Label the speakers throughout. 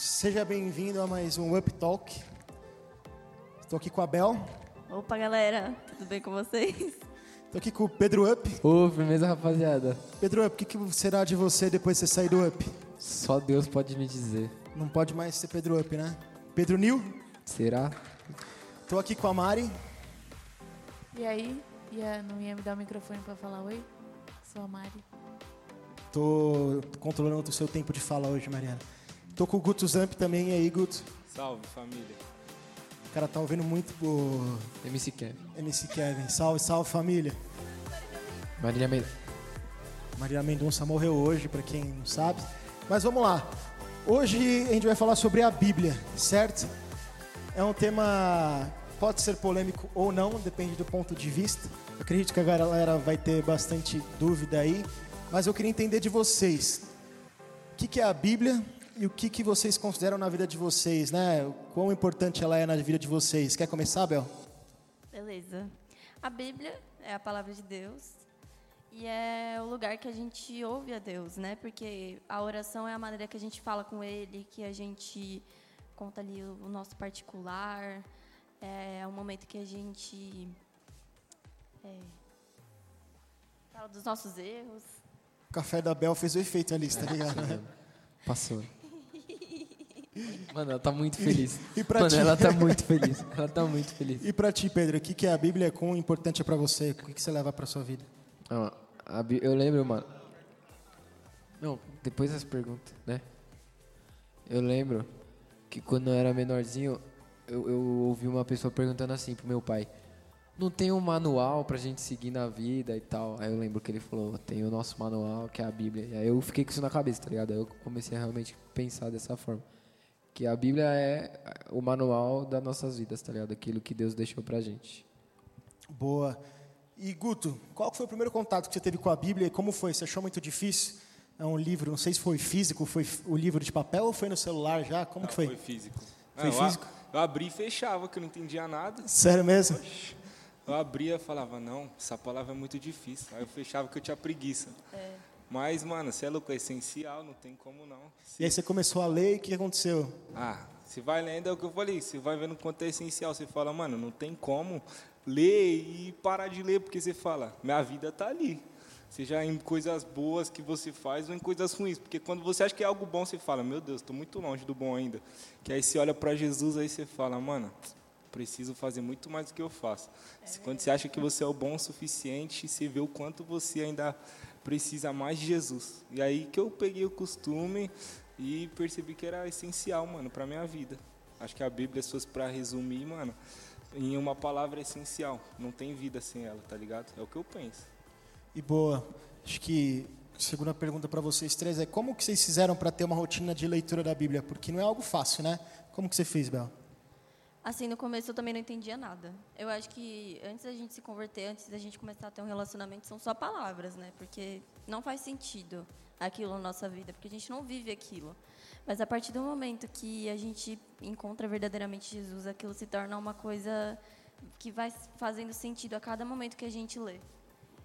Speaker 1: Seja bem-vindo a mais um Up Talk. Estou aqui com a Bel.
Speaker 2: Opa, galera, tudo bem com vocês?
Speaker 1: Estou aqui com o Pedro Up.
Speaker 3: Ô, firmeza, rapaziada.
Speaker 1: Pedro Up, o que, que será de você depois de você sair do Up?
Speaker 3: Só Deus pode me dizer.
Speaker 1: Não pode mais ser Pedro Up, né? Pedro Nil.
Speaker 3: Será?
Speaker 1: Estou aqui com a Mari.
Speaker 4: E aí? Ia, não ia me dar o microfone pra falar oi? Sou a Mari.
Speaker 1: Tô controlando o seu tempo de fala hoje, Mariana. Tô com o Guto Zamp também. E aí, Guto?
Speaker 5: Salve, família.
Speaker 1: O cara tá ouvindo muito o
Speaker 3: MC Kevin.
Speaker 1: MC Kevin. Salve, salve, família.
Speaker 3: Marília Meira.
Speaker 1: Maria Mendonça morreu hoje, para quem não sabe. Mas vamos lá. Hoje a gente vai falar sobre a Bíblia, certo? É um tema pode ser polêmico ou não, depende do ponto de vista. Eu acredito que a galera vai ter bastante dúvida aí, mas eu queria entender de vocês. O que, que é a Bíblia e o que, que vocês consideram na vida de vocês, né? O quão importante ela é na vida de vocês. Quer começar, Bel?
Speaker 2: Beleza. A Bíblia é a palavra de Deus e é o lugar que a gente ouve a Deus, né? Porque a oração é a maneira que a gente fala com Ele, que a gente conta ali o nosso particular, é o momento que a gente é, fala dos nossos erros.
Speaker 1: O café da Bel fez o efeito ali, tá ligado? né?
Speaker 3: Passou. Mano, ela tá muito feliz.
Speaker 1: E pra
Speaker 3: Mano,
Speaker 1: ti?
Speaker 3: ela tá muito feliz. Ela tá muito feliz.
Speaker 1: E pra ti, Pedro, o que, que é a Bíblia? Quão importante é pra você? O que, que você leva pra sua vida?
Speaker 3: Ah, a Bí- eu lembro, mano. Não, depois das perguntas, né? Eu lembro que quando eu era menorzinho, eu, eu ouvi uma pessoa perguntando assim pro meu pai: Não tem um manual pra gente seguir na vida e tal? Aí eu lembro que ele falou: Tem o nosso manual, que é a Bíblia. E aí eu fiquei com isso na cabeça, tá ligado? Aí eu comecei a realmente pensar dessa forma. Que a Bíblia é o manual das nossas vidas, tá ligado? Aquilo que Deus deixou pra gente.
Speaker 1: Boa. E Guto, qual que foi o primeiro contato que você teve com a Bíblia e como foi? Você achou muito difícil? É um livro, não sei se foi físico, foi o livro de papel ou foi no celular já? Como que
Speaker 5: Não,
Speaker 1: foi?
Speaker 5: Foi físico.
Speaker 1: Foi
Speaker 5: eu a-
Speaker 1: físico?
Speaker 5: Eu abri e fechava, que eu não entendia nada.
Speaker 1: Sério mesmo?
Speaker 5: Eu abria e falava, não, essa palavra é muito difícil. Aí eu fechava que eu tinha preguiça. Mas, mano, você é louco, é essencial, não tem como não.
Speaker 1: E aí você começou a ler e o que aconteceu?
Speaker 5: Ah, você vai lendo, é o que eu falei, você vai vendo quanto é essencial. Você fala, mano, não tem como ler e parar de ler, porque você fala, minha vida tá ali. Seja em coisas boas que você faz ou em coisas ruins. Porque quando você acha que é algo bom, você fala, meu Deus, estou muito longe do bom ainda. Que aí você olha para Jesus, aí você fala, mano, preciso fazer muito mais do que eu faço. Quando você acha que você é o bom o suficiente, você vê o quanto você ainda precisa mais de Jesus. E aí que eu peguei o costume e percebi que era essencial, mano, para minha vida. Acho que a Bíblia, se fosse para resumir, mano, em uma palavra é essencial. Não tem vida sem ela, tá ligado? É o que eu penso.
Speaker 1: E boa, acho que a segunda pergunta para vocês três é como que vocês fizeram para ter uma rotina de leitura da Bíblia? Porque não é algo fácil, né? Como que você fez, Bel?
Speaker 2: Assim, no começo eu também não entendia nada. Eu acho que antes da gente se converter, antes da gente começar a ter um relacionamento, são só palavras, né? Porque não faz sentido aquilo na nossa vida, porque a gente não vive aquilo. Mas a partir do momento que a gente encontra verdadeiramente Jesus, aquilo se torna uma coisa que vai fazendo sentido a cada momento que a gente lê.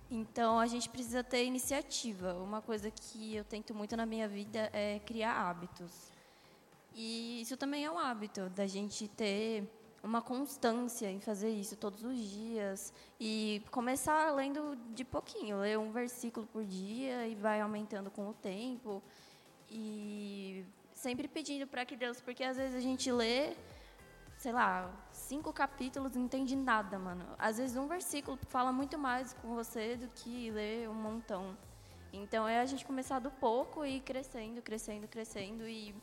Speaker 2: Então a gente precisa ter iniciativa. Uma coisa que eu tento muito na minha vida é criar hábitos. E isso também é um hábito da gente ter uma constância em fazer isso todos os dias e começar lendo de pouquinho, ler um versículo por dia e vai aumentando com o tempo e sempre pedindo para que Deus, porque às vezes a gente lê, sei lá, cinco capítulos e não entende nada, mano. Às vezes um versículo fala muito mais com você do que ler um montão. Então é a gente começar do pouco e ir crescendo, crescendo, crescendo e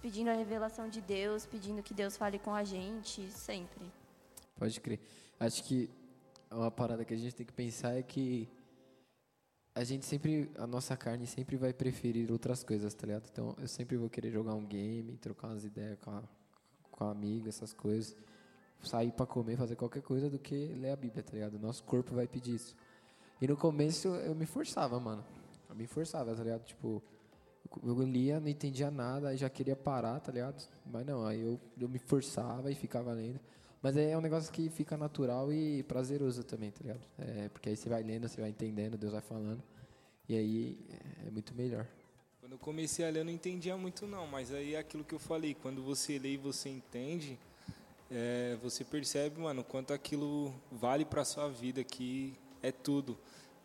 Speaker 2: pedindo a revelação de Deus, pedindo que Deus fale com a gente, sempre.
Speaker 3: Pode crer. Acho que uma parada que a gente tem que pensar é que a gente sempre, a nossa carne sempre vai preferir outras coisas, tá ligado? Então eu sempre vou querer jogar um game, trocar umas ideias com a, com a amiga, essas coisas. Sair pra comer, fazer qualquer coisa do que ler a Bíblia, tá ligado? Nosso corpo vai pedir isso. E no começo eu me forçava, mano. Eu me forçava, tá ligado? Tipo, eu lia, não entendia nada, aí já queria parar, tá ligado? Mas não, aí eu, eu me forçava e ficava lendo. Mas é um negócio que fica natural e prazeroso também, tá ligado? É, porque aí você vai lendo, você vai entendendo, Deus vai falando. E aí é, é muito melhor.
Speaker 5: Quando eu comecei a ler, eu não entendia muito não, mas aí é aquilo que eu falei, quando você lê e você entende, é, você percebe, mano, quanto aquilo vale para sua vida, que é tudo.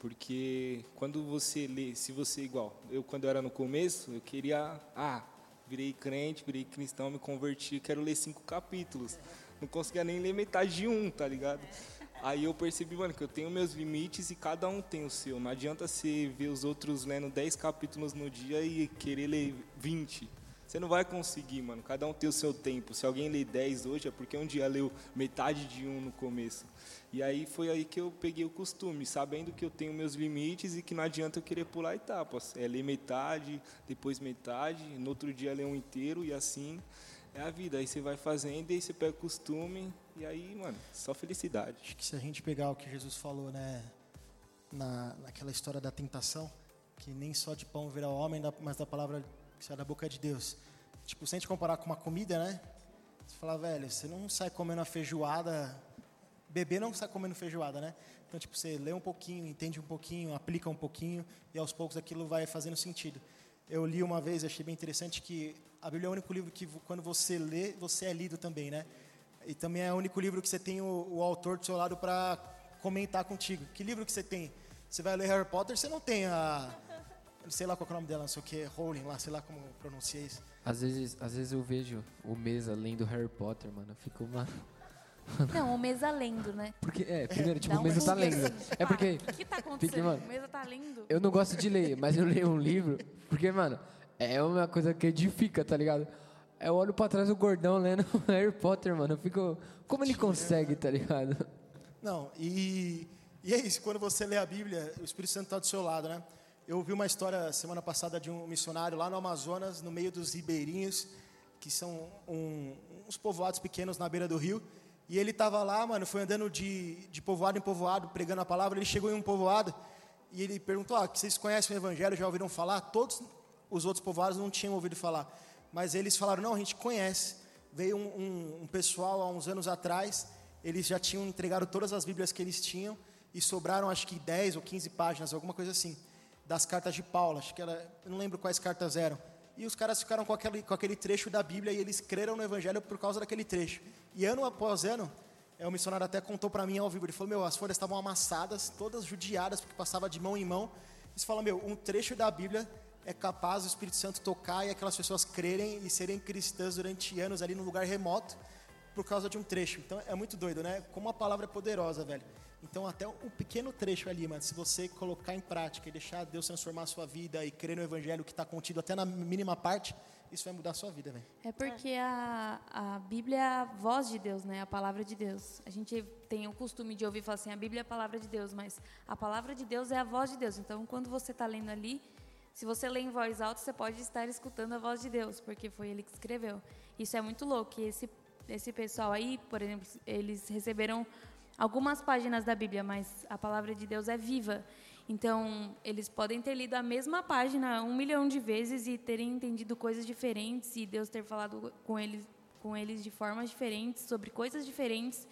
Speaker 5: Porque quando você lê, se você igual, eu quando eu era no começo, eu queria, ah, virei crente, virei cristão, me converti, quero ler cinco capítulos. Não conseguia nem ler metade de um, tá ligado? Aí eu percebi, mano, que eu tenho meus limites e cada um tem o seu. Não adianta você ver os outros lendo 10 capítulos no dia e querer ler 20. Você não vai conseguir, mano. Cada um tem o seu tempo. Se alguém lê 10 hoje, é porque um dia leu metade de um no começo. E aí foi aí que eu peguei o costume, sabendo que eu tenho meus limites e que não adianta eu querer pular etapas. É ler metade, depois metade, no outro dia ler um inteiro e assim é a vida. Aí você vai fazendo e aí você pega o costume e aí, mano, só felicidade.
Speaker 1: Acho que se a gente pegar o que Jesus falou, né, na, naquela história da tentação, que nem só de pão virá o homem, mas da palavra que sai da boca de Deus. Tipo, se a gente comparar com uma comida, né? Você fala, velho, você não sai comendo a feijoada, bebê não sai comendo feijoada, né? Então, tipo, você lê um pouquinho, entende um pouquinho, aplica um pouquinho e aos poucos aquilo vai fazendo sentido. Eu li uma vez, achei bem interessante que a Bíblia é o único livro que quando você lê, você é lido também, né? E também é o único livro que você tem o, o autor do seu lado para comentar contigo. Que livro que você tem? Você vai ler Harry Potter, você não tem a. Sei lá qual é o nome dela, não sei o que, Rowling lá, sei lá como pronuncia isso.
Speaker 3: Às vezes, às vezes eu vejo o Mesa lendo Harry Potter, mano. Eu fico, mano.
Speaker 4: Não, o Mesa lendo, né?
Speaker 3: Porque, é, primeiro, tipo,
Speaker 4: Dá
Speaker 3: o Mesa
Speaker 4: um
Speaker 3: tá lendo.
Speaker 4: assim,
Speaker 3: É porque.
Speaker 4: O que tá acontecendo?
Speaker 3: mano,
Speaker 4: o Mesa tá lendo.
Speaker 3: Eu não gosto de ler, mas eu leio um livro, porque, mano, é uma coisa que edifica, tá ligado? Eu olho pra trás o gordão lendo Harry Potter, mano. Eu fico. Como ele consegue, tá ligado?
Speaker 1: Não, e, e é isso, quando você lê a Bíblia, o Espírito Santo está do seu lado, né? Eu ouvi uma história semana passada de um missionário lá no Amazonas, no meio dos ribeirinhos, que são um, uns povoados pequenos na beira do rio. E ele estava lá, mano, foi andando de, de povoado em povoado, pregando a palavra. Ele chegou em um povoado e ele perguntou: ah, vocês conhecem o Evangelho, já ouviram falar? Todos os outros povoados não tinham ouvido falar. Mas eles falaram: não, a gente conhece. Veio um, um, um pessoal há uns anos atrás, eles já tinham entregado todas as Bíblias que eles tinham e sobraram acho que 10 ou 15 páginas, alguma coisa assim, das cartas de Paulo. Acho que era, eu não lembro quais cartas eram. E os caras ficaram com aquele, com aquele trecho da Bíblia e eles creram no Evangelho por causa daquele trecho. E ano após ano, é, o missionário até contou para mim ao vivo. Ele falou: Meu, as folhas estavam amassadas, todas judiadas, porque passava de mão em mão. Eles falam: Meu, um trecho da Bíblia é capaz do Espírito Santo tocar e aquelas pessoas crerem e serem cristãs durante anos ali num lugar remoto por causa de um trecho. Então é muito doido, né? Como a palavra é poderosa, velho. Então até um pequeno trecho ali, mano, se você colocar em prática e deixar Deus transformar a sua vida e crer no evangelho que está contido até na mínima parte, isso vai mudar a sua vida, velho.
Speaker 4: É porque a, a Bíblia é a voz de Deus, né? A palavra de Deus. A gente tem o costume de ouvir falar assim, a Bíblia é a palavra de Deus, mas a palavra de Deus é a voz de Deus. Então, quando você está lendo ali, se você lê em voz alta, você pode estar escutando a voz de Deus, porque foi ele que escreveu. Isso é muito louco. E esse, esse pessoal aí, por exemplo, eles receberam algumas páginas da Bíblia, mas a palavra de Deus é viva. Então, eles podem ter lido a mesma página um milhão de vezes e terem entendido coisas diferentes e Deus ter falado com eles, com eles de formas diferentes, sobre coisas diferentes,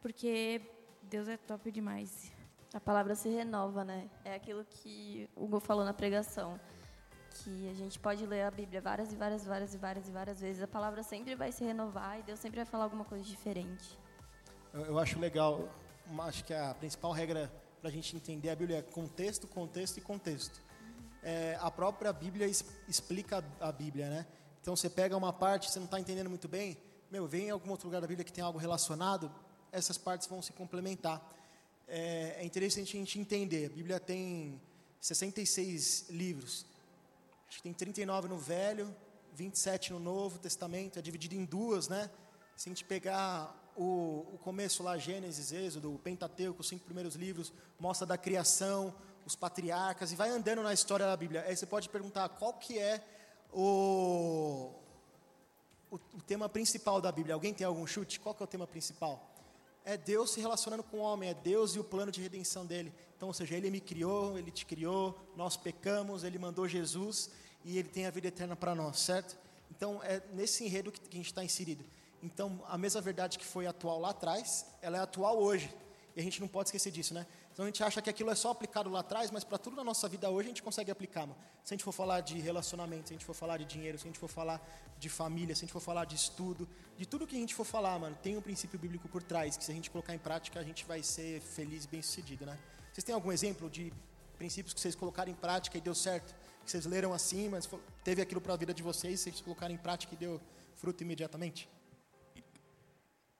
Speaker 4: porque Deus é top demais.
Speaker 2: A palavra se renova, né? É aquilo que o Hugo falou na pregação. Que a gente pode ler a Bíblia várias e várias, várias e várias e várias vezes. A palavra sempre vai se renovar e Deus sempre vai falar alguma coisa diferente.
Speaker 1: Eu, eu acho legal, acho que a principal regra para a gente entender a Bíblia é contexto, contexto e contexto. É, a própria Bíblia es, explica a Bíblia, né? Então você pega uma parte, você não está entendendo muito bem, meu, vem em algum outro lugar da Bíblia que tem algo relacionado, essas partes vão se complementar. É, é interessante a gente entender, a Bíblia tem 66 livros, acho que tem 39 no Velho, 27 no Novo Testamento, é dividido em duas, né? Se a gente pegar o, o começo lá, Gênesis, Êxodo, o Pentateuco, os cinco primeiros livros, mostra da criação, os patriarcas, e vai andando na história da Bíblia. Aí você pode perguntar qual que é o, o, o tema principal da Bíblia. Alguém tem algum chute? Qual que é o tema principal? É Deus se relacionando com o homem, é Deus e o plano de redenção dele. Então, ou seja, ele me criou, ele te criou, nós pecamos, ele mandou Jesus e ele tem a vida eterna para nós, certo? Então, é nesse enredo que a gente está inserido. Então, a mesma verdade que foi atual lá atrás, ela é atual hoje. E a gente não pode esquecer disso, né? Então a gente acha que aquilo é só aplicado lá atrás, mas para tudo na nossa vida hoje a gente consegue aplicar, mano. Se a gente for falar de relacionamento, se a gente for falar de dinheiro, se a gente for falar de família, se a gente for falar de estudo, de tudo que a gente for falar, mano, tem um princípio bíblico por trás, que se a gente colocar em prática, a gente vai ser feliz e bem-sucedido, né? Vocês têm algum exemplo de princípios que vocês colocaram em prática e deu certo? Que vocês leram assim, mas teve aquilo para a vida de vocês, vocês colocaram em prática e deu fruto imediatamente?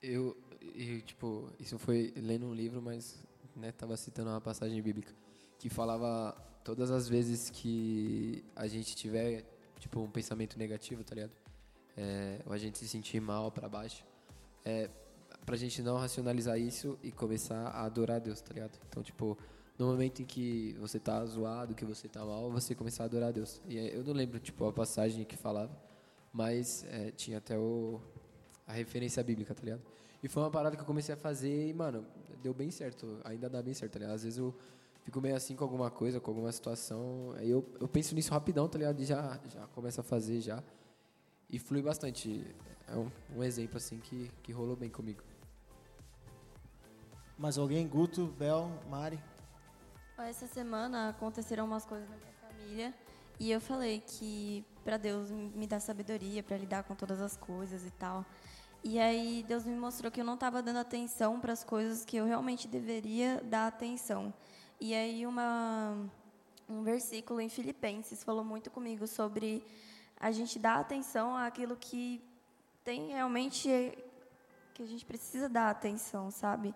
Speaker 3: Eu, eu, tipo, isso foi lendo um livro, mas né, tava citando uma passagem bíblica que falava todas as vezes que a gente tiver tipo um pensamento negativo, tá ligado? É, ou a gente se sentir mal para baixo, é pra gente não racionalizar isso e começar a adorar Deus, tá ligado? Então, tipo, no momento em que você tá zoado, que você tá mal, você começar a adorar Deus. E eu não lembro, tipo, a passagem que falava, mas é, tinha até o, a referência bíblica, tá ligado? E foi uma parada que eu comecei a fazer e, mano, deu bem certo. Ainda dá bem certo, tá ligado? Às vezes eu fico meio assim com alguma coisa, com alguma situação. Aí eu, eu penso nisso rapidão, tá ligado? E já, já começo a fazer já. E flui bastante. É um, um exemplo, assim, que, que rolou bem comigo.
Speaker 1: Mais alguém? Guto, Bel, Mari?
Speaker 2: Essa semana aconteceram umas coisas na minha família. E eu falei que para Deus me dar sabedoria para lidar com todas as coisas e tal. E aí Deus me mostrou que eu não estava dando atenção para as coisas que eu realmente deveria dar atenção. E aí uma um versículo em Filipenses falou muito comigo sobre a gente dar atenção àquilo que tem realmente que a gente precisa dar atenção, sabe?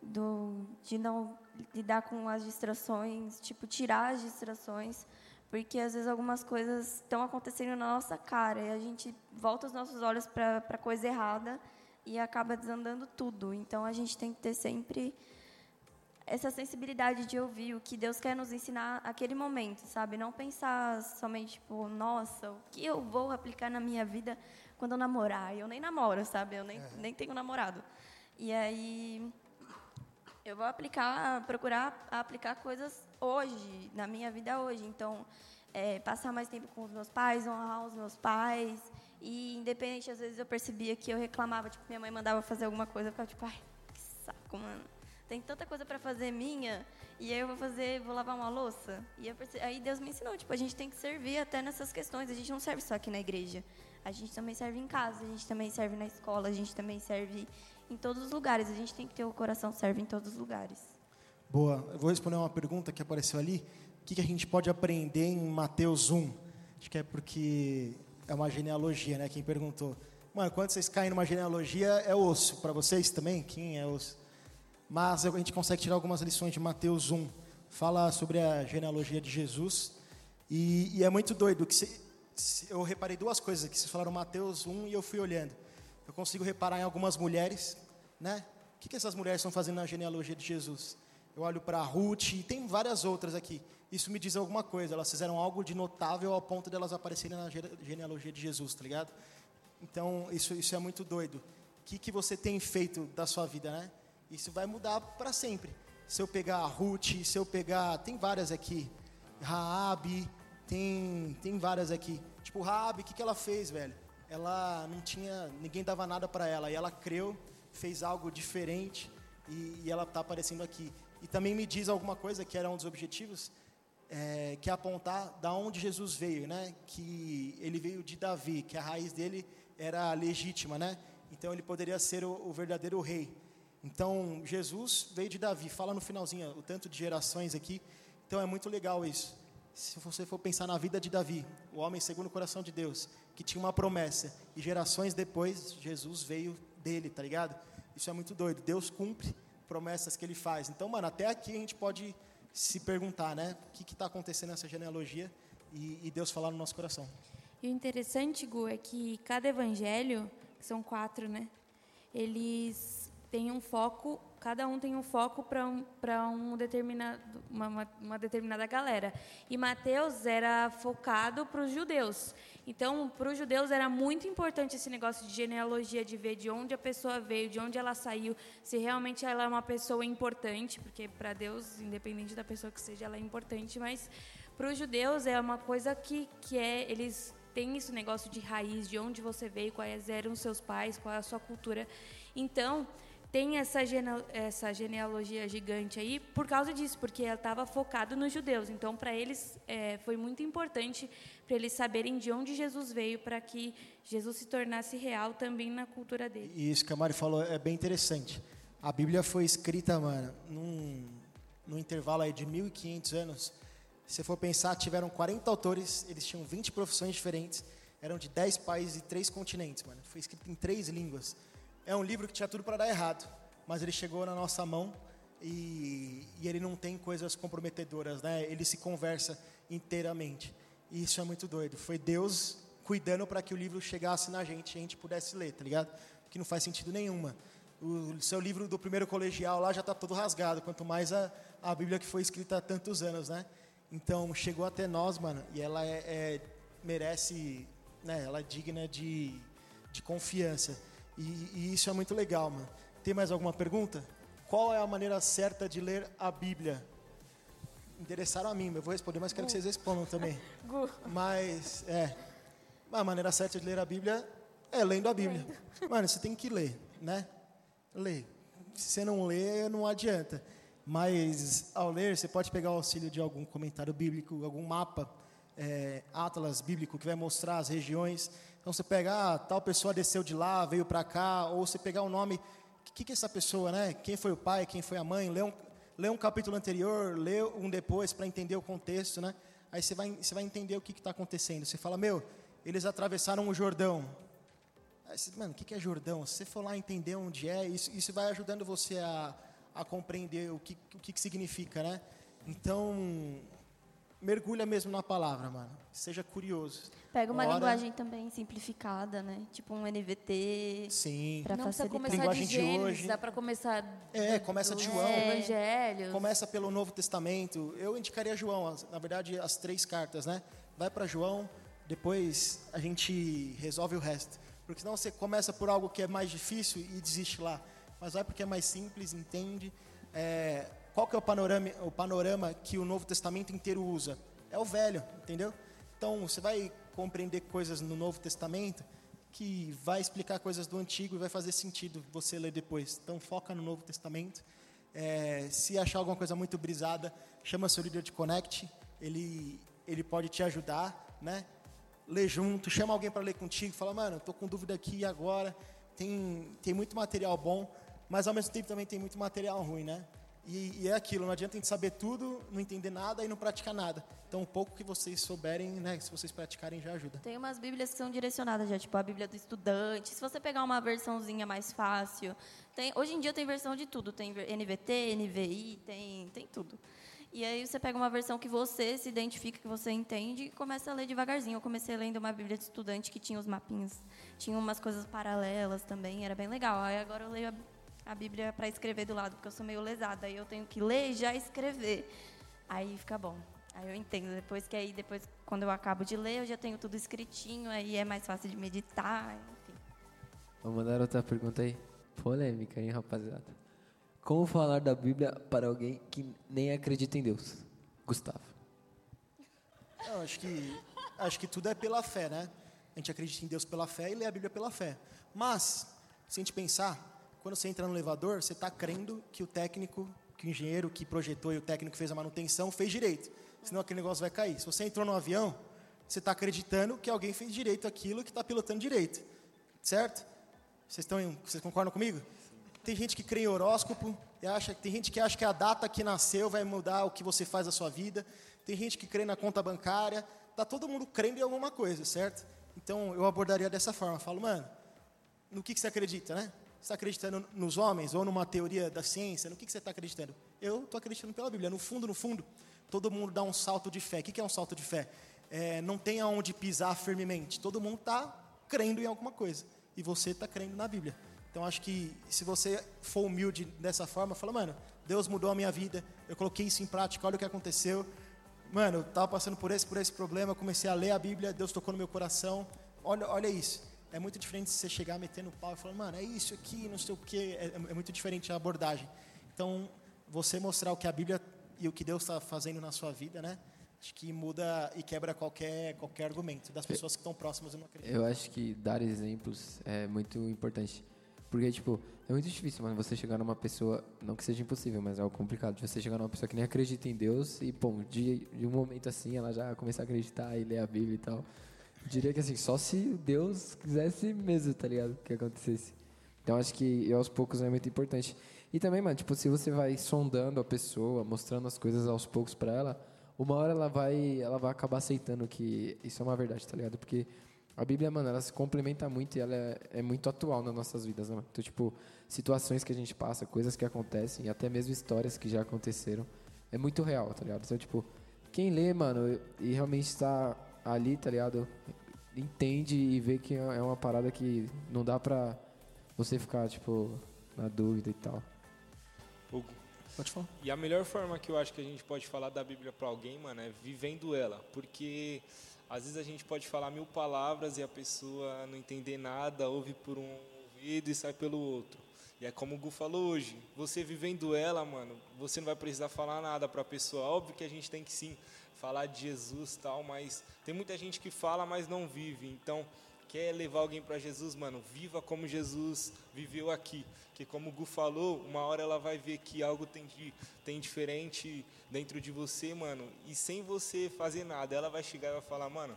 Speaker 2: Do de não lidar com as distrações, tipo tirar as distrações porque às vezes algumas coisas estão acontecendo na nossa cara e a gente volta os nossos olhos para a coisa errada e acaba desandando tudo. Então a gente tem que ter sempre essa sensibilidade de ouvir o que Deus quer nos ensinar naquele momento, sabe? Não pensar somente, tipo, nossa, o que eu vou aplicar na minha vida quando eu namorar? Eu nem namoro, sabe? Eu nem, é. nem tenho namorado. E aí eu vou aplicar, procurar aplicar coisas hoje, na minha vida hoje. Então, é, passar mais tempo com os meus pais, honrar os meus pais. E, independente, às vezes eu percebia que eu reclamava, tipo, minha mãe mandava fazer alguma coisa, eu ficava tipo, ai, que saco, mano. Tem tanta coisa para fazer minha, e aí eu vou fazer, vou lavar uma louça. E percebi, aí Deus me ensinou, tipo, a gente tem que servir até nessas questões. A gente não serve só aqui na igreja. A gente também serve em casa, a gente também serve na escola, a gente também serve em todos os lugares. A gente tem que ter o coração serve em todos os lugares.
Speaker 1: Boa. Eu vou responder uma pergunta que apareceu ali. O que, que a gente pode aprender em Mateus 1? Acho que é porque é uma genealogia, né? Quem perguntou. Mano, quando vocês caem numa genealogia, é osso. Para vocês também? Quem é osso? Mas a gente consegue tirar algumas lições de Mateus 1. Fala sobre a genealogia de Jesus. E, e é muito doido. que se, se, Eu reparei duas coisas que vocês falaram Mateus 1 e eu fui olhando. Eu consigo reparar em algumas mulheres, né? O que, que essas mulheres estão fazendo na genealogia de Jesus? eu olho para Ruth, e tem várias outras aqui. Isso me diz alguma coisa. Elas fizeram algo de notável ao ponto de elas aparecerem na genealogia de Jesus, tá ligado? Então, isso, isso é muito doido. O que, que você tem feito da sua vida, né? Isso vai mudar para sempre. Se eu pegar a Ruth, se eu pegar. Tem várias aqui. Raabe, tem, tem várias aqui. Tipo, Raabe, o que, que ela fez, velho? Ela não tinha. Ninguém dava nada para ela. E ela creu, fez algo diferente. E, e ela está aparecendo aqui. E também me diz alguma coisa que era um dos objetivos, é, que é apontar da onde Jesus veio, né? Que ele veio de Davi, que a raiz dele era legítima, né? Então ele poderia ser o, o verdadeiro rei. Então Jesus veio de Davi. Fala no finalzinho o tanto de gerações aqui. Então é muito legal isso. Se você for pensar na vida de Davi, o homem segundo o coração de Deus, que tinha uma promessa, e gerações depois, Jesus veio dele, tá ligado? Isso é muito doido. Deus cumpre promessas que ele faz. Então, mano, até aqui a gente pode se perguntar, né? O que está acontecendo nessa genealogia e, e, Deus falar no nosso coração.
Speaker 4: E o interessante, Gu, é que cada evangelho, que são quatro, né? Eles têm um foco, cada um tem um foco para um, um determinado, uma, uma, determinada galera. E Mateus era focado para os judeus. Então, para os judeus era muito importante esse negócio de genealogia, de ver de onde a pessoa veio, de onde ela saiu, se realmente ela é uma pessoa importante, porque para Deus, independente da pessoa que seja, ela é importante, mas para os judeus é uma coisa que, que é, eles têm esse negócio de raiz, de onde você veio, quais eram seus pais, qual é a sua cultura. Então, tem essa, gene- essa genealogia gigante aí por causa disso, porque ela estava focado nos judeus. Então, para eles, é, foi muito importante para eles saberem de onde Jesus veio, para que Jesus se tornasse real também na cultura dele.
Speaker 1: E isso que a Mari falou é bem interessante. A Bíblia foi escrita, mano, num, num intervalo aí de 1.500 anos. Se for pensar, tiveram 40 autores, eles tinham 20 profissões diferentes, eram de 10 países e 3 continentes, mano. Foi escrito em três línguas. É um livro que tinha tudo para dar errado, mas ele chegou na nossa mão e, e ele não tem coisas comprometedoras, né? Ele se conversa inteiramente. E isso é muito doido. Foi Deus cuidando para que o livro chegasse na gente e a gente pudesse ler, tá ligado? Que não faz sentido nenhuma. O seu livro do primeiro colegial lá já está todo rasgado, quanto mais a, a Bíblia que foi escrita há tantos anos, né? Então chegou até nós, mano, e ela é, é- merece, né? Ela é digna de, de confiança. E, e isso é muito legal, mano. Tem mais alguma pergunta? Qual é a maneira certa de ler a Bíblia? Interessaram a mim, eu vou responder, mas quero que vocês respondam também. Mas, é. A maneira certa de ler a Bíblia é lendo a Bíblia. Mano, você tem que ler, né? Ler. Se você não lê, não adianta. Mas, ao ler, você pode pegar o auxílio de algum comentário bíblico, algum mapa, é, atlas bíblico, que vai mostrar as regiões. Então, você pega, ah, tal pessoa desceu de lá, veio para cá, ou você pegar o nome, o que, que é essa pessoa, né? Quem foi o pai, quem foi a mãe, lê um, lê um capítulo anterior, lê um depois para entender o contexto, né? Aí você vai, você vai entender o que está acontecendo. Você fala, meu, eles atravessaram o Jordão. Aí você, mano, o que, que é Jordão? Se você for lá entender onde é, isso, isso vai ajudando você a, a compreender o que, o que, que significa, né? Então, mergulha mesmo na palavra, mano. Seja curioso.
Speaker 2: Pega uma
Speaker 1: Ora-
Speaker 2: linguagem também simplificada, né? Tipo um NVT.
Speaker 1: Sim.
Speaker 2: Pra
Speaker 4: Não precisa começar
Speaker 1: Linguagem
Speaker 4: de
Speaker 1: de
Speaker 4: Gênesis,
Speaker 1: hoje.
Speaker 4: dá para começar
Speaker 1: É, começa de João.
Speaker 4: Evangelho.
Speaker 1: Começa pelo Novo Testamento. Eu indicaria João, na verdade, as três cartas, né? Vai para João, depois a gente resolve o resto. Porque senão você começa por algo que é mais difícil e desiste lá. Mas vai porque é mais simples, entende? É, qual que é o panorama, o panorama que o Novo Testamento inteiro usa? É o velho, entendeu? Então, você vai compreender coisas no Novo Testamento que vai explicar coisas do Antigo e vai fazer sentido você ler depois. Então, foca no Novo Testamento. É, se achar alguma coisa muito brisada, chama seu líder de Connect. Ele, ele pode te ajudar, né? Lê junto, chama alguém para ler contigo. Fala, mano, estou com dúvida aqui e agora. Tem, tem muito material bom, mas ao mesmo tempo também tem muito material ruim, né? E, e é aquilo, não adianta a gente saber tudo, não entender nada e não praticar nada. Então, o pouco que vocês souberem, né, se vocês praticarem, já ajuda.
Speaker 2: Tem umas bíblias que são direcionadas já, tipo a Bíblia do Estudante. Se você pegar uma versãozinha mais fácil, tem, hoje em dia tem versão de tudo, tem NVT, NVI, tem, tem tudo. E aí você pega uma versão que você se identifica, que você entende e começa a ler devagarzinho. Eu comecei lendo uma Bíblia de estudante que tinha os mapinhos, tinha umas coisas paralelas também, era bem legal. Aí agora eu leio a, Bíblia para escrever do lado, porque eu sou meio lesada, aí eu tenho que ler e já escrever. Aí fica bom. Aí eu entendo. Depois que aí, depois, quando eu acabo de ler, eu já tenho tudo escritinho, aí é mais fácil de meditar, enfim.
Speaker 3: Vou mandar outra pergunta aí. Polêmica, hein, rapaziada? Como falar da Bíblia para alguém que nem acredita em Deus? Gustavo.
Speaker 1: Eu acho que acho que tudo é pela fé, né? A gente acredita em Deus pela fé e lê a Bíblia pela fé. Mas, se a gente pensar, quando você entra no elevador, você está crendo que o técnico, que o engenheiro que projetou e o técnico que fez a manutenção fez direito. Senão aquele negócio vai cair. Se você entrou no avião, você está acreditando que alguém fez direito aquilo que está pilotando direito. Certo? Vocês, estão em- vocês concordam comigo? Tem gente que crê em horóscopo, e acha, tem gente que acha que a data que nasceu vai mudar o que você faz da sua vida. Tem gente que crê na conta bancária. Tá todo mundo crendo em alguma coisa, certo? Então eu abordaria dessa forma. Falo, mano, no que, que você acredita, né? Você está acreditando nos homens ou numa teoria da ciência? No que, que você está acreditando? Eu estou acreditando pela Bíblia. No fundo, no fundo, todo mundo dá um salto de fé. O que, que é um salto de fé? É, não tem aonde pisar firmemente. Todo mundo está crendo em alguma coisa. E você está crendo na Bíblia. Então acho que se você for humilde dessa forma, fala, mano, Deus mudou a minha vida, eu coloquei isso em prática, olha o que aconteceu. Mano, eu estava passando por esse, por esse problema, comecei a ler a Bíblia, Deus tocou no meu coração. Olha, olha isso. É muito diferente você chegar metendo o pau e falar, mano, é isso aqui, não sei o quê. É, é muito diferente a abordagem. Então, você mostrar o que a Bíblia e o que Deus está fazendo na sua vida, né? Acho que muda e quebra qualquer, qualquer argumento das pessoas que estão próximas, eu não acredito.
Speaker 3: Eu acho que dar exemplos é muito importante. Porque, tipo, é muito difícil, mano, você chegar numa pessoa, não que seja impossível, mas é algo complicado, de você chegar numa pessoa que nem acredita em Deus e, pô, de, de um momento assim, ela já começar a acreditar e ler a Bíblia e tal. Diria que, assim, só se Deus quisesse mesmo, tá ligado? Que acontecesse. Então, acho que aos poucos é muito importante. E também, mano, tipo, se você vai sondando a pessoa, mostrando as coisas aos poucos pra ela, uma hora ela vai, ela vai acabar aceitando que isso é uma verdade, tá ligado? Porque a Bíblia, mano, ela se complementa muito e ela é, é muito atual nas nossas vidas, né? Então, tipo, situações que a gente passa, coisas que acontecem, até mesmo histórias que já aconteceram, é muito real, tá ligado? Então, tipo, quem lê, mano, e realmente está ali, tá ligado? Entende e vê que é uma parada que não dá pra você ficar, tipo, na dúvida e tal.
Speaker 5: Hugo.
Speaker 1: Pode falar.
Speaker 5: E a melhor forma que eu acho que a gente pode falar da Bíblia para alguém, mano, é vivendo ela. Porque às vezes a gente pode falar mil palavras e a pessoa não entender nada, ouve por um ouvido e sai pelo outro. E é como o Gu falou hoje, você vivendo ela, mano, você não vai precisar falar nada para a pessoa. Óbvio que a gente tem que sim falar de Jesus tal, mas tem muita gente que fala, mas não vive. Então, quer levar alguém para Jesus, mano, viva como Jesus viveu aqui. Que como o Gu falou, uma hora ela vai ver que algo tem, de, tem diferente dentro de você, mano, e sem você fazer nada, ela vai chegar e vai falar, mano,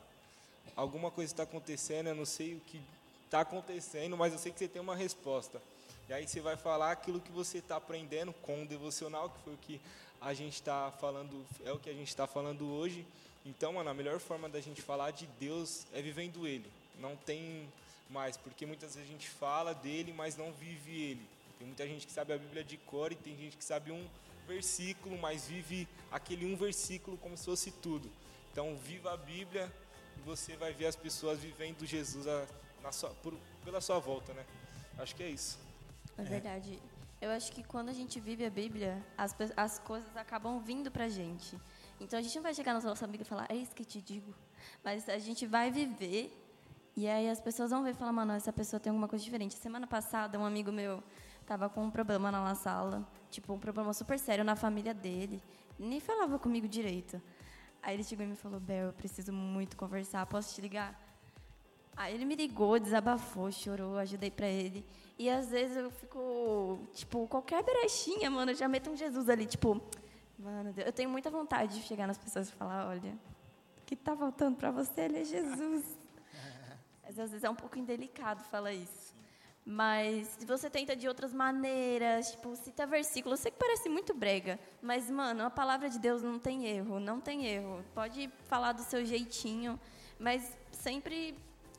Speaker 5: alguma coisa está acontecendo, eu não sei o que está acontecendo, mas eu sei que você tem uma resposta. E aí você vai falar aquilo que você está aprendendo com o devocional, que foi o que a gente está falando, é o que a gente está falando hoje. Então, mano, a melhor forma da gente falar de Deus é vivendo Ele. Não tem mais, porque muitas vezes a gente fala dele, mas não vive ele. Tem muita gente que sabe a Bíblia de cor e tem gente que sabe um versículo, mas vive aquele um versículo como se fosse tudo. Então, viva a Bíblia e você vai ver as pessoas vivendo Jesus a, sua, por, pela sua volta, né? Acho que é isso.
Speaker 2: É verdade. Eu acho que quando a gente vive a Bíblia, as, as coisas acabam vindo pra gente. Então a gente não vai chegar na nossa amiga e falar, é isso que te digo. Mas a gente vai viver e aí as pessoas vão ver e falar, mano, essa pessoa tem alguma coisa diferente. Semana passada, um amigo meu tava com um problema na sala, tipo, um problema super sério na família dele. Nem falava comigo direito. Aí ele chegou e me falou, Bel, eu preciso muito conversar, posso te ligar? Aí ele me ligou, desabafou, chorou, ajudei pra ele. E às vezes eu fico, tipo, qualquer brechinha, mano, eu já meto um Jesus ali, tipo, mano, eu tenho muita vontade de chegar nas pessoas e falar, olha, o que tá faltando pra você, ele é Jesus. Mas às vezes é um pouco indelicado falar isso. Mas se você tenta de outras maneiras, tipo, cita versículo, eu sei que parece muito brega, mas, mano, a palavra de Deus não tem erro, não tem erro. Pode falar do seu jeitinho, mas sempre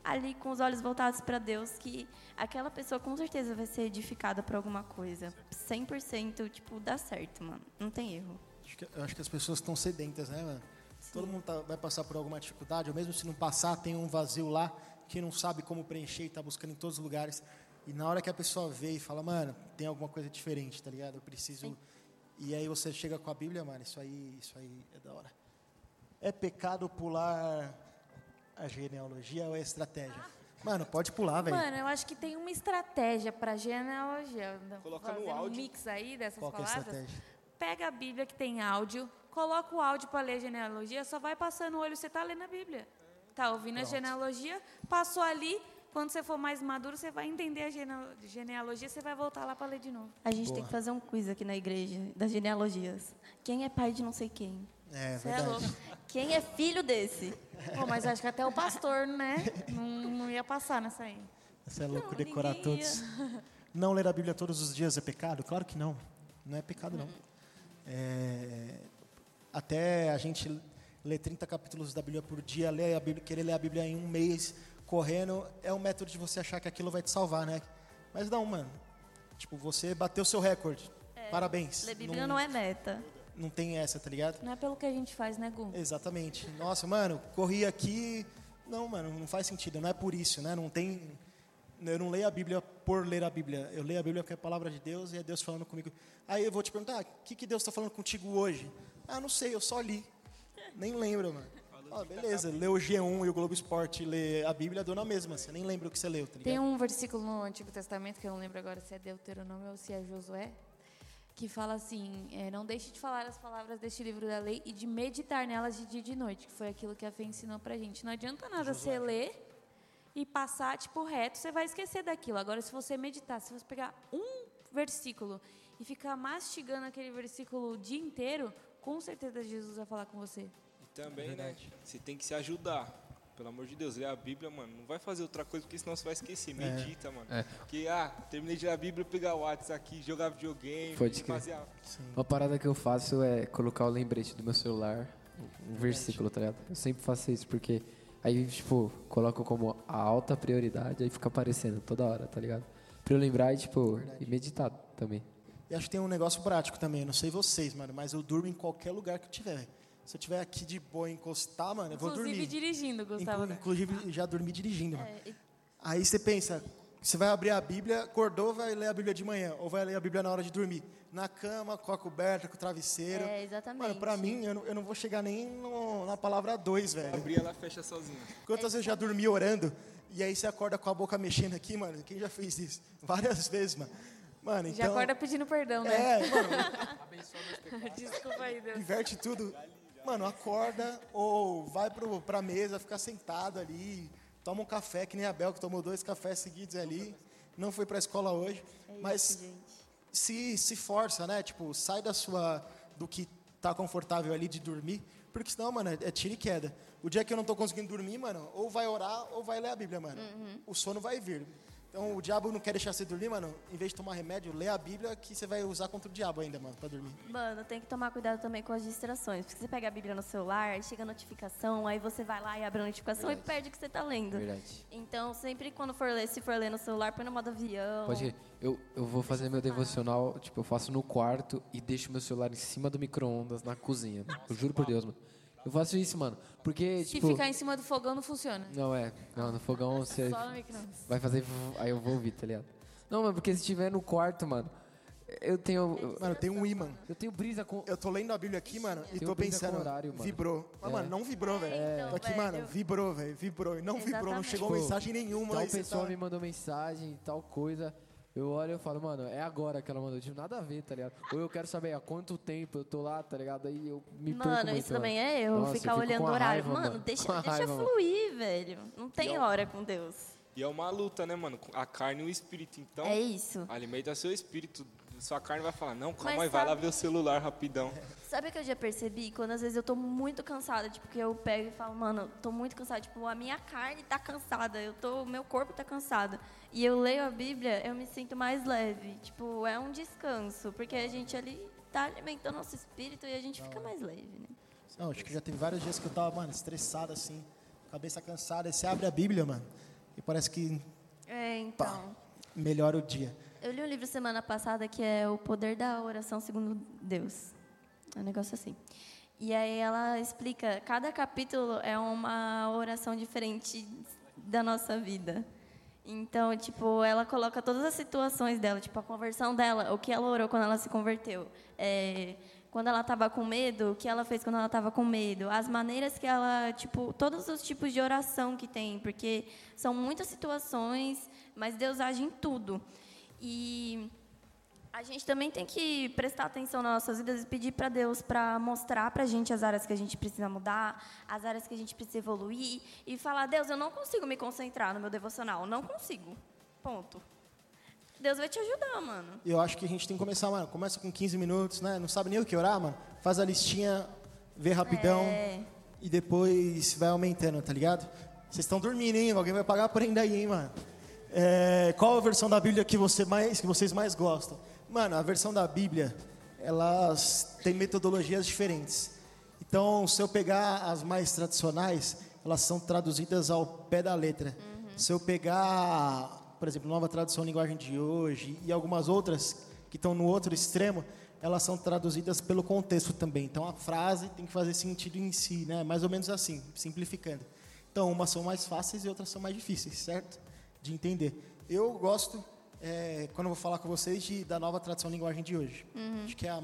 Speaker 2: ali com os olhos voltados para Deus, que aquela pessoa com certeza vai ser edificada por alguma coisa. 100%, tipo, dá certo, mano. Não tem erro.
Speaker 1: Acho que, eu acho que as pessoas estão sedentas, né, mano? Todo mundo tá- vai passar por alguma dificuldade, ou mesmo se não passar, tem um vazio lá que não sabe como preencher e tá buscando em todos os lugares. E na hora que a pessoa vê e fala, mano, tem alguma coisa diferente, tá ligado? Eu preciso. E aí você chega com a Bíblia, mano, isso aí, isso aí é da hora. É pecado pular a genealogia ou é estratégia? Mano, pode pular, velho.
Speaker 4: Mano, eu acho que tem uma estratégia para genealogia.
Speaker 5: Coloca no
Speaker 4: Fazendo um
Speaker 5: áudio.
Speaker 4: mix aí dessas
Speaker 1: Qual que é a
Speaker 4: palavras.
Speaker 1: estratégia?
Speaker 4: Pega a Bíblia que tem áudio, coloca o áudio para ler a genealogia, só vai passando o olho, você tá lendo a Bíblia. Tá ouvindo a genealogia, passou ali, quando você for mais maduro, você vai entender a gene- genealogia, você vai voltar lá para ler de novo.
Speaker 2: A gente tem que fazer um quiz aqui na igreja das genealogias. Quem é pai de não sei quem?
Speaker 1: É,
Speaker 4: Você é
Speaker 1: verdade.
Speaker 4: louco.
Speaker 2: Quem é filho desse?
Speaker 4: Pô, mas acho que até o pastor, né? Não, não ia passar nessa aí.
Speaker 1: Você é louco
Speaker 2: Não,
Speaker 1: decorar
Speaker 2: ninguém ia.
Speaker 1: todos. Não ler a Bíblia todos os dias é pecado? Claro que não. Não é pecado, não. É, até a gente ler 30 capítulos da Bíblia por dia, ler a Bíblia, querer ler a Bíblia em um mês, correndo, é um método de você achar que aquilo vai te salvar, né? Mas não, mano. Tipo, você bateu seu recorde. Parabéns.
Speaker 2: Ler Bíblia não é meta.
Speaker 1: Não tem essa, tá ligado?
Speaker 4: Não é pelo que a gente faz, né, Gu?
Speaker 1: Exatamente. Nossa, mano, corri aqui. Não, mano, não faz sentido. Não é por isso, né? Não tem. Eu não leio a Bíblia por ler a Bíblia. Eu leio a Bíblia porque é a palavra de Deus e é Deus falando comigo. Aí eu vou te perguntar: o que, que Deus está falando contigo hoje? Ah, não sei, eu só li. Nem lembro, mano. Ó, beleza, leu o G1 e o Globo Esporte, lê a Bíblia, deu na mesma. Você nem lembra o que você leu, tá?
Speaker 4: Tem um versículo no Antigo Testamento, que eu não lembro agora se é Deuteronômio ou se é Josué, que fala assim: é, Não deixe de falar as palavras deste livro da lei e de meditar nelas de dia e de noite, que foi aquilo que a Fê ensinou pra gente. Não adianta nada você ler e passar, tipo, reto, você vai esquecer daquilo. Agora, se você meditar, se você pegar um versículo e ficar mastigando aquele versículo o dia inteiro, com certeza Jesus vai falar com você.
Speaker 5: E também, né? Você tem que se ajudar. Pelo amor de Deus, lê a Bíblia, mano. Não vai fazer outra coisa, porque senão você vai esquecer. Medita, mano.
Speaker 3: É.
Speaker 5: Porque, ah, terminei de ler a Bíblia, pegar o WhatsApp aqui, jogar videogame,
Speaker 3: Pode
Speaker 5: fazer a...
Speaker 3: Uma parada que eu faço é colocar o lembrete do meu celular, um versículo, tá ligado? Eu sempre faço isso, porque aí, tipo, coloco como a alta prioridade, aí fica aparecendo toda hora, tá ligado? Pra eu lembrar e, tipo, e meditar também.
Speaker 1: E acho que tem um negócio prático também, não sei vocês, mano, mas eu durmo em qualquer lugar que eu tiver. Se eu tiver aqui de boa encostar, mano, eu vou
Speaker 4: Inclusive
Speaker 1: dormir.
Speaker 4: dirigindo, Gustavo.
Speaker 1: Inclu-? Inclusive, já dormi dirigindo, mano.
Speaker 2: É, e-
Speaker 1: Aí você pensa, você vai abrir a Bíblia, acordou, vai ler a Bíblia de manhã, ou vai ler a Bíblia na hora de dormir. Na cama, com a coberta, com o travesseiro.
Speaker 2: É, exatamente.
Speaker 1: Mano, pra mim, eu não, eu não vou chegar nem no- na palavra dois, velho.
Speaker 5: Abrir, ela fecha sozinha.
Speaker 1: Quantas vezes eu já dormi orando, e aí você acorda com a boca mexendo aqui, mano? Quem já fez isso? Várias vezes, mano. Mano, então...
Speaker 4: Já acorda pedindo perdão, né?
Speaker 1: É, mano,
Speaker 4: Desculpa aí, Deus.
Speaker 1: inverte tudo. Mano, acorda ou vai pro, pra mesa, fica sentado ali, toma um café, que nem a Bel, que tomou dois cafés seguidos ali. Não foi pra escola hoje, mas se, se força, né? Tipo, sai da sua. do que tá confortável ali de dormir, porque senão, mano, é, é tiro e queda. O dia que eu não tô conseguindo dormir, mano, ou vai orar ou vai ler a Bíblia, mano. O sono vai vir. Então o diabo não quer deixar você dormir, mano. Em vez de tomar remédio, lê a Bíblia que você vai usar contra o diabo ainda, mano, pra dormir.
Speaker 2: Mano, tem que tomar cuidado também com as distrações. Porque você pega a Bíblia no celular, chega a notificação, aí você vai lá e abre a notificação
Speaker 3: Verdade.
Speaker 2: e perde o que você tá lendo.
Speaker 3: Verdade.
Speaker 2: Então, sempre quando for ler, se for ler no celular, põe no modo avião.
Speaker 3: Pode ir. Eu, eu vou fazer meu devocional, tipo, eu faço no quarto e deixo meu celular em cima do micro-ondas na cozinha. Eu juro por Deus, mano. Eu faço isso, mano. Porque,
Speaker 4: Se
Speaker 3: tipo.
Speaker 4: ficar em cima do fogão, não funciona.
Speaker 3: Não, é. Não, no fogão você
Speaker 4: Só no micro-ondas.
Speaker 3: vai fazer. Aí eu vou ouvir, tá ligado? Não, mas porque se estiver no quarto, mano. Eu tenho. Eu,
Speaker 1: Mano, tem um imã.
Speaker 3: eu tenho brisa com.
Speaker 1: Eu tô lendo a Bíblia aqui, mano, e
Speaker 3: Tem
Speaker 1: tô
Speaker 3: um brisa
Speaker 1: pensando,
Speaker 3: com horário, mano.
Speaker 1: vibrou. Mas,
Speaker 3: É.
Speaker 1: mano, não vibrou, velho.
Speaker 2: Então,
Speaker 1: Tô aqui,
Speaker 2: velho.
Speaker 1: mano, vibrou, velho, vibrou. E não vibrou, não
Speaker 2: Exatamente.
Speaker 1: chegou
Speaker 3: Tipo,
Speaker 1: mensagem nenhuma.
Speaker 3: Tal
Speaker 1: aí você
Speaker 3: pessoa
Speaker 1: tá-
Speaker 3: me mandou mensagem, tal coisa. Eu olho e eu falo, mano, é agora que ela mandou. Tipo, nada a ver, tá ligado? Ou eu quero saber há quanto tempo eu tô lá, tá ligado? Aí eu me perco
Speaker 2: Mano,
Speaker 3: muito,
Speaker 2: isso também é eu,
Speaker 3: Nossa,
Speaker 2: ficar
Speaker 3: eu
Speaker 2: olhando o horário.
Speaker 3: raiva,
Speaker 2: mano,
Speaker 3: mano.
Speaker 2: deixa, deixa
Speaker 3: raiva, mano.
Speaker 2: fluir, velho. Não tem
Speaker 5: E é
Speaker 2: hora com Deus.
Speaker 5: E é uma luta, né, mano? A carne e o espírito. Então,
Speaker 2: É isso.
Speaker 5: alimenta seu espírito. Sua carne vai falar, não, calma
Speaker 2: Mas
Speaker 5: aí, vai lá ver o celular rapidão.
Speaker 2: Sabe o que eu já percebi? Quando às vezes eu tô muito cansada, tipo, que eu pego e falo, mano, tô muito cansada, tipo, a minha carne tá cansada, eu tô, meu corpo tá cansado. E eu leio a Bíblia, eu me sinto mais leve. Tipo, é um descanso, porque a gente ali tá alimentando nosso espírito e a gente fica mais leve, né?
Speaker 1: Não, acho que já teve vários dias que eu tava, mano, estressado assim, cabeça cansada. Aí você abre a Bíblia, mano, e parece que
Speaker 2: É, então.
Speaker 1: melhora o dia.
Speaker 2: Eu li um livro semana passada que é O Poder da Oração Segundo Deus. É um negócio assim. E aí ela explica, cada capítulo é uma oração diferente da nossa vida. Então, tipo, ela coloca todas as situações dela, tipo, a conversão dela, o que ela orou quando ela se converteu. É, quando ela estava com medo, o que ela fez quando ela estava com medo. As maneiras que ela, tipo, todos os tipos de oração que tem, porque são muitas situações, mas Deus age em tudo. E a gente também tem que prestar atenção nas nossas vidas e pedir para Deus para mostrar para a gente as áreas que a gente precisa mudar, as áreas que a gente precisa evoluir e falar: Deus, eu não consigo me concentrar no meu devocional, não consigo. Ponto. Deus vai te ajudar, mano.
Speaker 1: Eu acho que a gente tem que começar, mano, começa com 15 minutos, né? Não sabe nem o que orar, mano? Faz a listinha, vê rapidão
Speaker 2: É.
Speaker 1: e depois vai aumentando, tá ligado? Vocês estão dormindo, hein? Alguém vai pagar por ainda aí, hein, mano? É, qual a versão da Bíblia que, você mais, que vocês mais gostam? Mano, a versão da Bíblia, elas têm metodologias diferentes. Então, se eu pegar as mais tradicionais, elas são traduzidas ao pé da letra. Se eu pegar, por exemplo, Nova Tradução Linguagem de Hoje e algumas outras que estão no outro extremo, elas são traduzidas pelo contexto também. Então, a frase tem que fazer sentido em si, né? Mais ou menos assim, simplificando. Então, umas são mais fáceis e outras são mais difíceis, certo? De entender. Eu gosto, é, quando eu vou falar com vocês, de, da Nova Tradução Linguagem de Hoje. Acho que é a,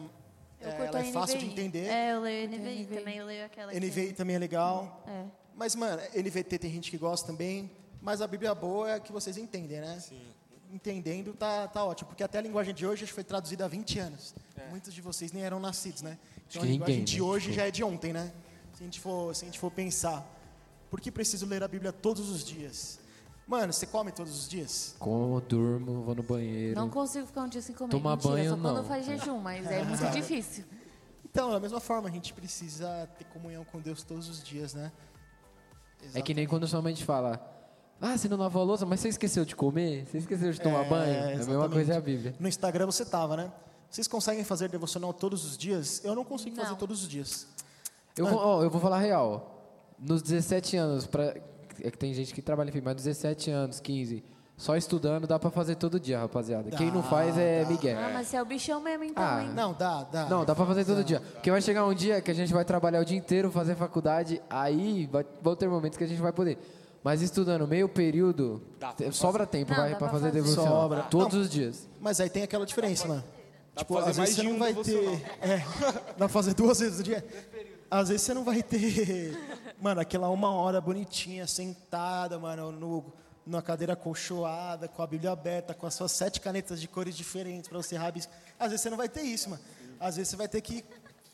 Speaker 1: é, ela é fácil de
Speaker 2: NVI.
Speaker 1: entender.
Speaker 2: É, eu leio NVI,
Speaker 4: NVI.
Speaker 2: também, eu leio aquela que-
Speaker 1: NVI também é legal.
Speaker 2: É.
Speaker 1: Mas, mano, NVT tem gente que gosta também. Mas a Bíblia boa é a que vocês entendem, né?
Speaker 5: Sim.
Speaker 1: Entendendo tá, tá ótimo. Porque até a linguagem de hoje que foi traduzida há 20 anos. Muitos de vocês nem eram nascidos, né? Então a
Speaker 3: que
Speaker 1: linguagem
Speaker 3: ninguém,
Speaker 1: de
Speaker 3: né?
Speaker 1: hoje
Speaker 3: Tipo-
Speaker 1: já é de ontem, né? Se a gente for, se a gente for pensar. Por que preciso ler a Bíblia todos os dias? Mano, você come todos os dias?
Speaker 3: Como, durmo, vou no banheiro.
Speaker 4: Não consigo ficar um dia sem comer.
Speaker 3: Tomar
Speaker 4: Mentira,
Speaker 3: banho,
Speaker 4: só quando
Speaker 3: não.
Speaker 4: faz jejum, mas é muito difícil.
Speaker 1: Então, da mesma forma, a gente precisa ter comunhão com Deus todos os dias, né?
Speaker 3: É que nem quando sua mãe te fala, ah, você não lavou a louça, mas você esqueceu de comer? Você esqueceu de tomar
Speaker 1: É,
Speaker 3: banho? É a mesma
Speaker 1: exatamente.
Speaker 3: coisa é a Bíblia.
Speaker 1: No Instagram você tava, né? Vocês conseguem fazer devocional todos os dias? Eu não consigo fazer
Speaker 4: Não.
Speaker 1: todos os dias.
Speaker 3: Eu, vou, ó, eu vou falar real. Nos 17 anos, pra, é que tem gente que trabalha, enfim, mas 17 anos, 15, só estudando dá pra fazer todo dia, rapaziada. Quem não
Speaker 1: Dá,
Speaker 3: faz é
Speaker 1: dá.
Speaker 3: Miguel.
Speaker 4: Ah, mas você é o bichão mesmo, então,
Speaker 3: Ah,
Speaker 4: hein?
Speaker 1: Não, dá, dá.
Speaker 3: Não, dá pra fazer todo dia. Porque vai chegar um dia que a gente vai trabalhar o dia inteiro, fazer faculdade, aí vai, vão ter momentos que a gente vai poder. Mas estudando meio período, te- sobra tempo
Speaker 4: Não,
Speaker 3: vai
Speaker 4: dá
Speaker 3: pra
Speaker 4: pra
Speaker 3: fazer
Speaker 4: fazer.
Speaker 3: devocional.
Speaker 1: Sobra.
Speaker 3: Todos
Speaker 1: Não.
Speaker 3: os dias.
Speaker 1: Mas aí tem aquela diferença, mano.
Speaker 5: Dá
Speaker 1: Tipo,
Speaker 5: pra fazer
Speaker 1: às vezes
Speaker 5: mais
Speaker 1: você
Speaker 5: de
Speaker 1: não
Speaker 5: um
Speaker 1: vai ter.
Speaker 5: devocional.
Speaker 1: É, dá pra fazer duas vezes no dia. Às vezes você não vai ter. Mano, aquela uma hora bonitinha, sentada, mano, no, numa cadeira acolchoada, com a Bíblia aberta, com as suas sete canetas de cores diferentes pra você rabiscar. Às vezes você não vai ter isso, mano. Às vezes você vai ter que.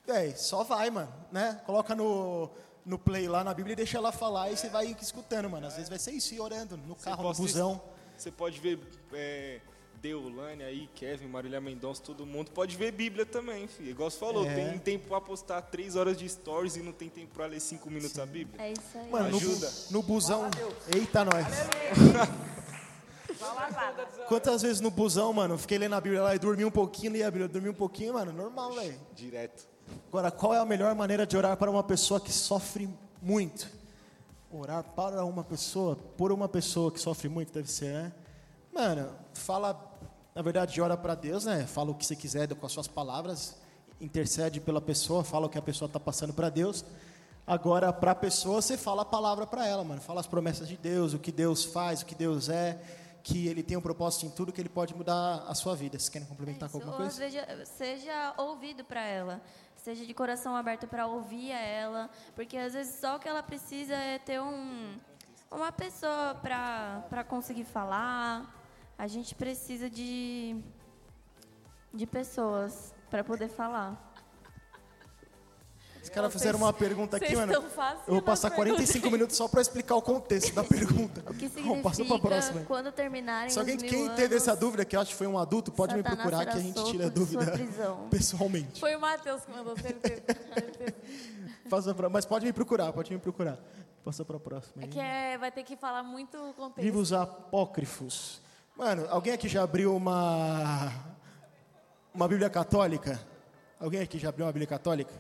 Speaker 1: Véi, só vai, mano, né? Coloca no, no play lá na Bíblia e deixa ela falar e você vai escutando, mano. Às vezes vai ser isso, ir orando no carro, no busão.
Speaker 5: Você pode ver é, Deolane aí, Kevin, Marília Mendonça, todo mundo. Pode ver Bíblia também, filho. Igual você falou,
Speaker 1: É.
Speaker 5: tem tempo pra postar três horas de stories e não tem tempo pra ler cinco minutos a Bíblia.
Speaker 2: É isso aí.
Speaker 1: Mano, no,
Speaker 5: Ajuda.
Speaker 1: no busão. Eita, nós. Quantas vezes no busão, mano, eu fiquei lendo a Bíblia lá e dormi um pouquinho, li a Bíblia, dormi um pouquinho, mano, normal, velho.
Speaker 5: Direto.
Speaker 1: Agora, qual é a melhor maneira de orar para uma pessoa que sofre muito? Orar para uma pessoa, por uma pessoa que sofre muito, deve ser, né? Mano, fala, na verdade, ora para Deus, né? Fala o que você quiser com as suas palavras, intercede pela pessoa, fala o que a pessoa está passando para Deus. Agora, para a pessoa, você fala a palavra para ela, mano. Fala as promessas de Deus, o que Deus faz, o que Deus é, que Ele tem um propósito em tudo, que Ele pode mudar a sua vida. Vocês querem complementar com
Speaker 2: Isso,
Speaker 1: alguma coisa?
Speaker 2: Seja, seja ouvido para ela. Seja de coração aberto para ouvir a ela. Porque às vezes só o que ela precisa é ter um, uma pessoa para conseguir falar. A gente precisa de, de pessoas para poder falar.
Speaker 1: Os caras fizeram uma pergunta aqui, mano. Eu vou passar
Speaker 4: pergunta.
Speaker 1: 45 minutos só para explicar o contexto da pergunta.
Speaker 2: O que significa
Speaker 1: pra próxima.
Speaker 2: quando terminarem
Speaker 1: Se alguém
Speaker 2: os mil
Speaker 1: quem
Speaker 2: anos,
Speaker 1: teve essa dúvida, que eu acho que foi um adulto, pode me
Speaker 2: Satanás
Speaker 1: procurar que a gente tira a dúvida pessoalmente.
Speaker 4: Foi o Matheus que mandou certeza.
Speaker 1: Passa pra, mas pode me procurar, pode me procurar. Passa para a próxima.
Speaker 4: É que é, vai ter que falar muito contexto.
Speaker 1: Livros apócrifos. Mano, alguém aqui já abriu uma uma Bíblia católica? Alguém aqui já abriu uma Bíblia católica?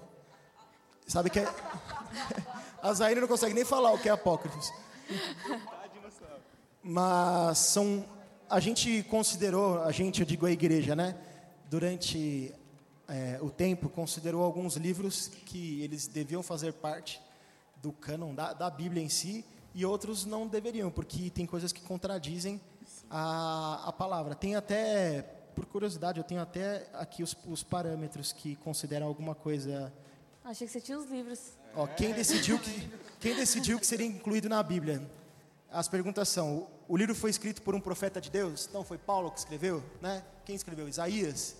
Speaker 1: Sabe que é A Zaire não consegue nem falar o que é apócrifos. Mas são a gente considerou, a gente, eu digo a igreja, né? Durante é, o tempo considerou alguns livros que eles deviam fazer parte do cânon da, da Bíblia em si e outros não deveriam, porque tem coisas que contradizem a, a palavra. Tem até, por curiosidade, eu tenho até aqui os, os parâmetros que consideram alguma coisa.
Speaker 4: Achei que você tinha os livros.
Speaker 1: Ó, quem decidiu que quem decidiu que seria incluído na Bíblia? As perguntas são: o livro foi escrito por um profeta de Deus? Não foi Paulo que escreveu, né? Quem escreveu? Isaías,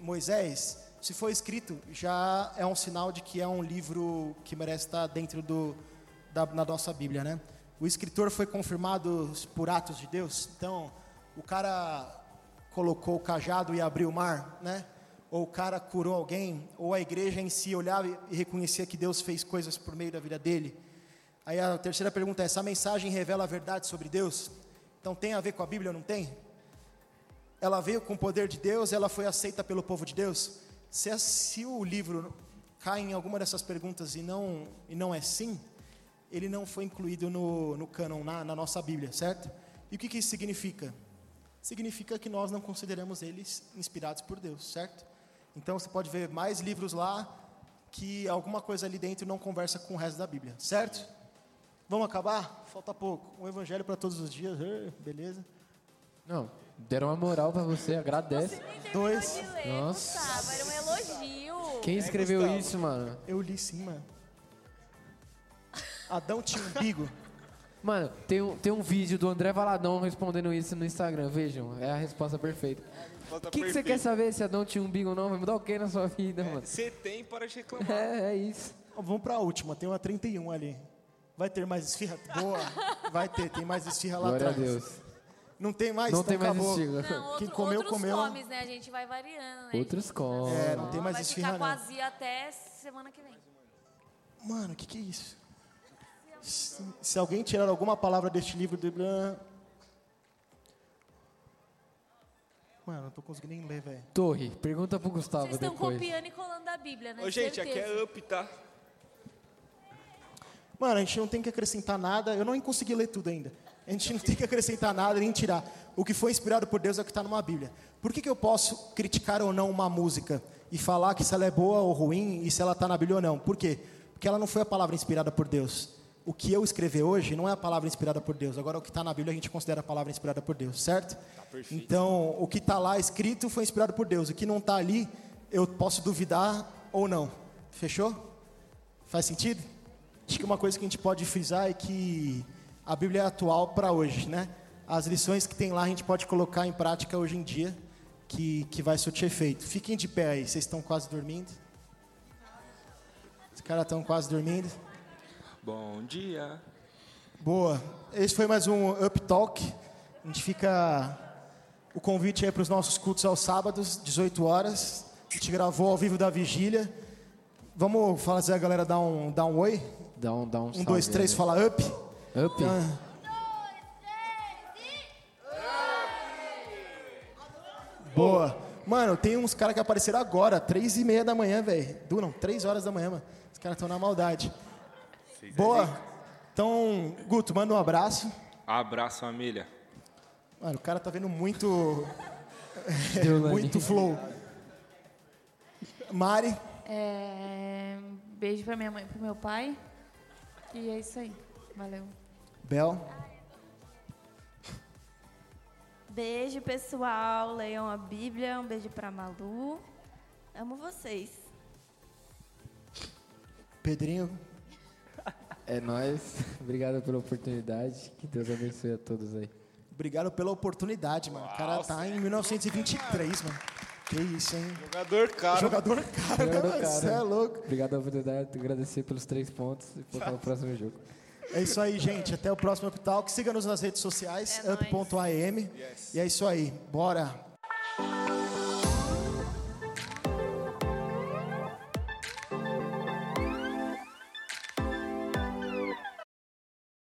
Speaker 1: Moisés. Se foi escrito, já é um sinal de que é um livro que merece estar dentro do da na nossa Bíblia, né? O escritor foi confirmado por atos de Deus. Então, o cara colocou o cajado e abriu o mar, né? Ou o cara curou alguém, ou a igreja em si olhava e reconhecia que Deus fez coisas por meio da vida dele. Aí a terceira pergunta é: essa mensagem revela a verdade sobre Deus? Então tem a ver com a Bíblia ou não tem? Ela veio com o poder de Deus, ela foi aceita pelo povo de Deus? Se, se o livro cai em alguma dessas perguntas e não, e não é sim, ele não foi incluído no, no cânon, na, na nossa Bíblia, certo? E o que, que isso significa? Significa que nós não consideramos eles inspirados por Deus, certo? Então você pode ver mais livros lá que alguma coisa ali dentro não conversa com o resto da Bíblia, certo? Vamos acabar? Falta pouco. Um evangelho para todos os dias, eh, beleza?
Speaker 3: Não, deram uma moral pra você, agradece.
Speaker 1: Dois.
Speaker 3: Nossa.
Speaker 4: Gustavo, era um elogio.
Speaker 3: Quem escreveu isso, mano?
Speaker 1: Eu li sim, mano. Adão tinha um umbigo.
Speaker 3: Mano, tem um, tem um vídeo do André Valadão respondendo isso no Instagram, vejam, é a resposta perfeita. O que, que você quer saber se Adão tinha um umbigo ou não? Vai mudar o que na sua vida, mano?
Speaker 5: Você tem para de reclamar.
Speaker 3: É, é isso.
Speaker 1: Ó, Vamos para a última, tem uma 31 ali. Vai ter mais esfirra? Boa. Vai ter, tem mais esfirra lá
Speaker 3: Glória a
Speaker 1: atrás.
Speaker 3: Deus.
Speaker 1: Não tem mais?
Speaker 3: Não
Speaker 1: então
Speaker 3: tem mais
Speaker 1: acabou.
Speaker 3: esfirra.
Speaker 4: Não,
Speaker 1: Quem
Speaker 4: outro-
Speaker 1: comeu,
Speaker 4: outros
Speaker 1: comeu.
Speaker 4: comes, né? A gente vai variando, né?
Speaker 3: Outros comem.
Speaker 1: É, não tem mais
Speaker 4: vai
Speaker 1: esfirra
Speaker 4: ficar
Speaker 1: não.
Speaker 4: vazia até semana que vem.
Speaker 1: Mano, o que, que é isso? Se, se alguém tirar alguma palavra deste livro de Blan. Mano, não tô conseguindo nem ler, velho.
Speaker 3: Torre, pergunta pro Gustavo
Speaker 4: Vocês estão
Speaker 3: depois.
Speaker 4: copiando e colando da Bíblia, né?
Speaker 5: Ô, gente, aqui é up, tá?
Speaker 1: Mano, a gente não tem que acrescentar nada. Eu não consegui ler tudo ainda. A gente não tem que acrescentar nada nem tirar. O que foi inspirado por Deus é o que está numa Bíblia. Por que, que eu posso criticar ou não uma música e falar que se ela é boa ou ruim e se ela está na Bíblia ou não? Por quê? Porque ela não foi a palavra inspirada por Deus. O que eu escrever hoje não é a palavra inspirada por Deus. Agora, o que está na Bíblia a gente considera a palavra inspirada por Deus, certo? então, o que está lá escrito foi inspirado por Deus. O que não está ali, eu posso duvidar ou não. Fechou? Faz sentido? Acho que uma coisa que a gente pode frisar é que a Bíblia é atual para hoje, né? As lições que tem lá a gente pode colocar em prática hoje em dia, que, que vai surtir efeito. Fiquem de pé aí, vocês estão quase dormindo? Os caras estão quase dormindo?
Speaker 5: Bom dia.
Speaker 1: Boa. Esse foi mais um Up Talk. A gente fica. O convite aí para os nossos cultos aos sábados, 18 horas. A gente gravou ao vivo da vigília. Vamos fazer a galera dar um, dar um oi?
Speaker 3: Dá um, dá um,
Speaker 1: Um,
Speaker 3: salve
Speaker 1: dois, três,
Speaker 3: aí.
Speaker 1: fala up.
Speaker 3: Up.
Speaker 1: Ah. Boa. Mano, tem uns caras que apareceram agora, três e meia da manhã, velho. Du, não, três horas da manhã, mano. Os caras estão na maldade. Boa. Então, Guto, manda um abraço.
Speaker 5: Abraço, família.
Speaker 1: Mano, o cara tá vendo muito. muito flow. Mari,
Speaker 4: É, beijo pra minha mãe e pro meu pai. E é isso aí. Valeu.
Speaker 1: Bel,
Speaker 2: Beijo, pessoal. Leiam a Bíblia. Um beijo pra Malu. Amo vocês.
Speaker 1: Pedrinho.
Speaker 3: É nóis. Obrigado pela oportunidade. Que Deus abençoe a todos aí.
Speaker 1: Obrigado pela oportunidade, mano. O cara tá em 1923, mano. Que isso, hein?
Speaker 5: Jogador caro.
Speaker 1: Jogador caro,
Speaker 3: Jogador caro.
Speaker 1: Você é louco.
Speaker 3: Obrigado pela oportunidade. Agradecer pelos três pontos e focar no próximo jogo.
Speaker 1: É isso aí, gente. Até o próximo Up Talk. Siga-nos nas redes sociais,
Speaker 4: É
Speaker 1: up.am. E é isso aí. Bora.